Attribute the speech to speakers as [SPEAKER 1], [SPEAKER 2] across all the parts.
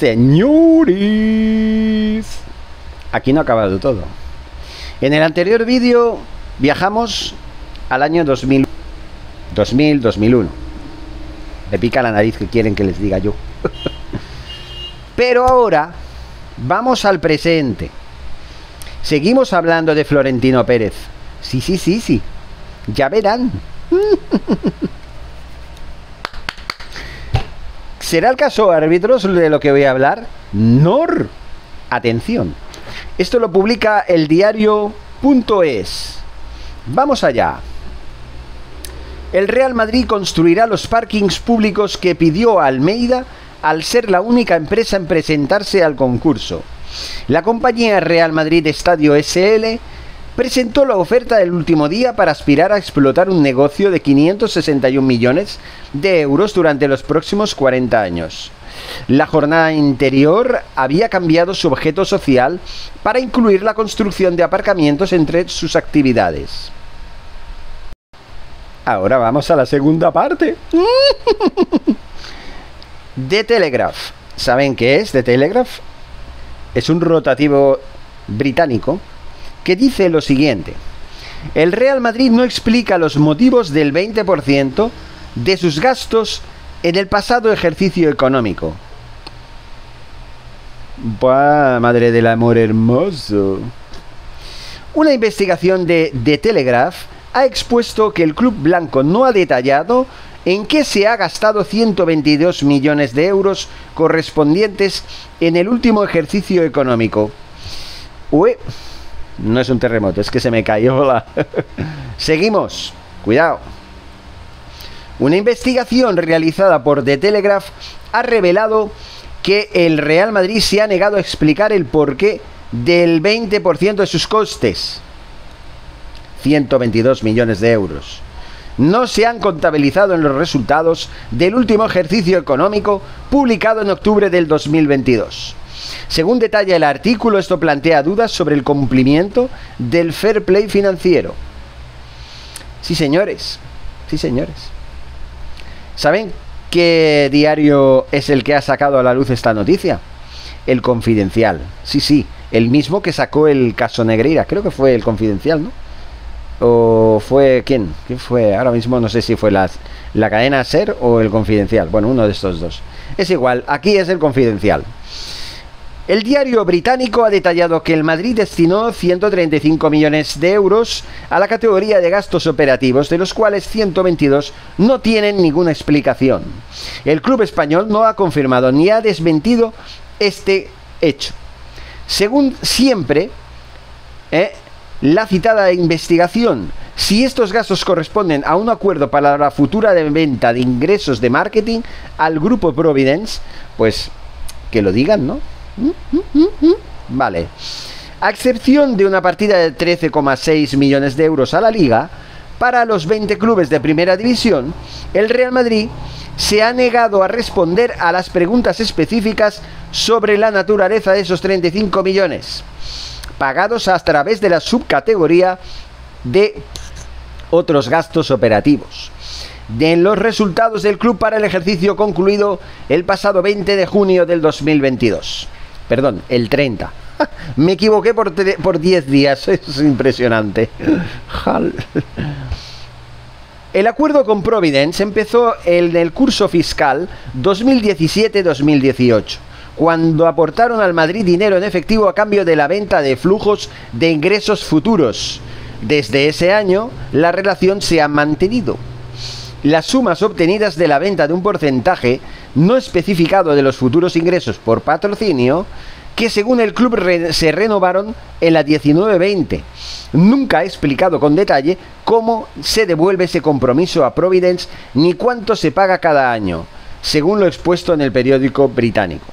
[SPEAKER 1] señores. Aquí no ha acabado todo. En el anterior vídeo viajamos al año 2000, 2000, 2001. Me pica la nariz que quieren que les diga yo. Pero ahora vamos al presente. Seguimos hablando de Florentino Pérez. Sí, sí, sí, sí. Ya verán. ¿Será el caso árbitros de lo que voy a hablar? Nor. Atención. Esto lo publica el diario.es. Vamos allá. El Real Madrid construirá los parkings públicos que pidió Almeida al ser la única empresa en presentarse al concurso. La compañía Real Madrid Estadio SL presentó la oferta del último día para aspirar a explotar un negocio de 561 millones de euros durante los próximos 40 años. La jornada interior había cambiado su objeto social para incluir la construcción de aparcamientos entre sus actividades. Ahora vamos a la segunda parte. The Telegraph. ¿Saben qué es The Telegraph? Es un rotativo británico que dice lo siguiente. El Real Madrid no explica los motivos del 20% de sus gastos en el pasado ejercicio económico. Buah, madre del amor hermoso. Una investigación de The Telegraph ha expuesto que el club blanco no ha detallado en qué se ha gastado 122 millones de euros correspondientes en el último ejercicio económico. Ué, no es un terremoto, es que se me cayó la... Seguimos, cuidado. Una investigación realizada por The Telegraph ha revelado que el Real Madrid se ha negado a explicar el porqué del 20% de sus costes. 122 millones de euros. No se han contabilizado en los resultados del último ejercicio económico publicado en octubre del 2022. Según detalla el artículo, esto plantea dudas sobre el cumplimiento del fair play financiero. Sí, señores. Sí, señores. ¿Saben qué diario es el que ha sacado a la luz esta noticia? El Confidencial. Sí, sí, el mismo que sacó el caso Negreira. Creo que fue el Confidencial, ¿no? ¿O fue quién? ¿Quién fue? Ahora mismo no sé si fue la, la cadena SER o el Confidencial. Bueno, uno de estos dos. Es igual, aquí es el Confidencial. El diario británico ha detallado que el Madrid destinó 135 millones de euros a la categoría de gastos operativos, de los cuales 122 no tienen ninguna explicación. El club español no ha confirmado ni ha desmentido este hecho. Según siempre, eh, la citada investigación, si estos gastos corresponden a un acuerdo para la futura venta de ingresos de marketing al grupo Providence, pues que lo digan, ¿no? Vale. A excepción de una partida de 13,6 millones de euros a la liga, para los 20 clubes de primera división, el Real Madrid se ha negado a responder a las preguntas específicas sobre la naturaleza de esos 35 millones, pagados a través de la subcategoría de otros gastos operativos. De los resultados del club para el ejercicio concluido el pasado 20 de junio del 2022 perdón, el 30. Me equivoqué por, por 10 días, es impresionante. El acuerdo con Providence empezó en el curso fiscal 2017-2018, cuando aportaron al Madrid dinero en efectivo a cambio de la venta de flujos de ingresos futuros. Desde ese año, la relación se ha mantenido. Las sumas obtenidas de la venta de un porcentaje no especificado de los futuros ingresos por patrocinio que según el club se renovaron en la 19-20. Nunca ha explicado con detalle cómo se devuelve ese compromiso a Providence ni cuánto se paga cada año, según lo expuesto en el periódico británico.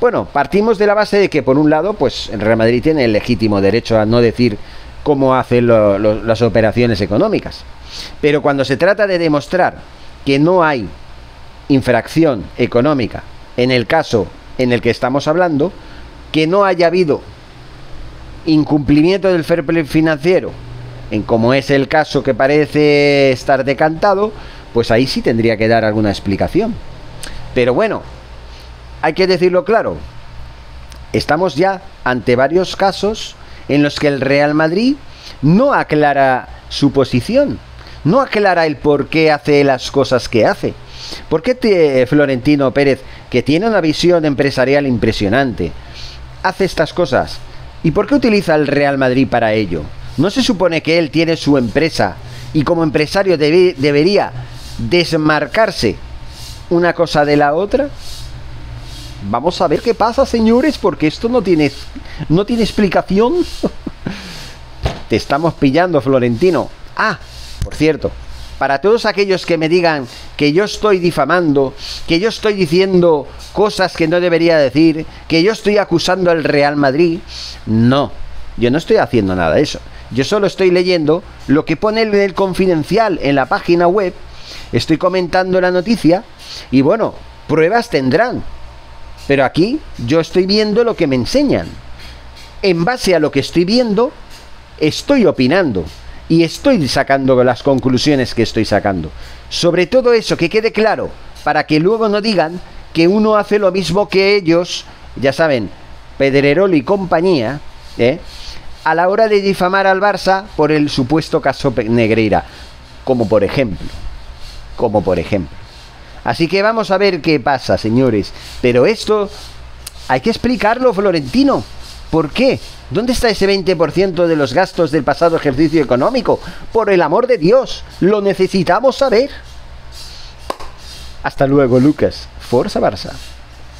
[SPEAKER 1] Bueno, partimos de la base de que por un lado, pues el Real Madrid tiene el legítimo derecho a no decir cómo hace las operaciones económicas. Pero cuando se trata de demostrar que no hay infracción económica en el caso en el que estamos hablando, que no haya habido incumplimiento del fair play financiero, en como es el caso que parece estar decantado, pues ahí sí tendría que dar alguna explicación. Pero bueno, hay que decirlo claro, estamos ya ante varios casos en los que el Real Madrid no aclara su posición, no aclara el por qué hace las cosas que hace. ¿Por qué te, Florentino Pérez, que tiene una visión empresarial impresionante, hace estas cosas? ¿Y por qué utiliza el Real Madrid para ello? ¿No se supone que él tiene su empresa y como empresario debería desmarcarse una cosa de la otra? Vamos a ver qué pasa, señores, porque esto no tiene, no tiene explicación. Te estamos pillando, Florentino. Ah, por cierto, para todos aquellos que me digan que yo estoy difamando, que yo estoy diciendo cosas que no debería decir, que yo estoy acusando al Real Madrid, no, yo no estoy haciendo nada de eso. Yo solo estoy leyendo lo que pone el confidencial en la página web, estoy comentando la noticia y bueno, pruebas tendrán. Pero aquí yo estoy viendo lo que me enseñan. En base a lo que estoy viendo, estoy opinando y estoy sacando las conclusiones que estoy sacando. Sobre todo eso, que quede claro, para que luego no digan que uno hace lo mismo que ellos, ya saben, Pedrerol y compañía, ¿eh? a la hora de difamar al Barça por el supuesto caso Negreira, como por ejemplo, como por ejemplo. Así que vamos a ver qué pasa, señores. Pero esto hay que explicarlo, Florentino. ¿Por qué? ¿Dónde está ese 20% de los gastos del pasado ejercicio económico? Por el amor de Dios, lo necesitamos saber. Hasta luego, Lucas. Forza Barça.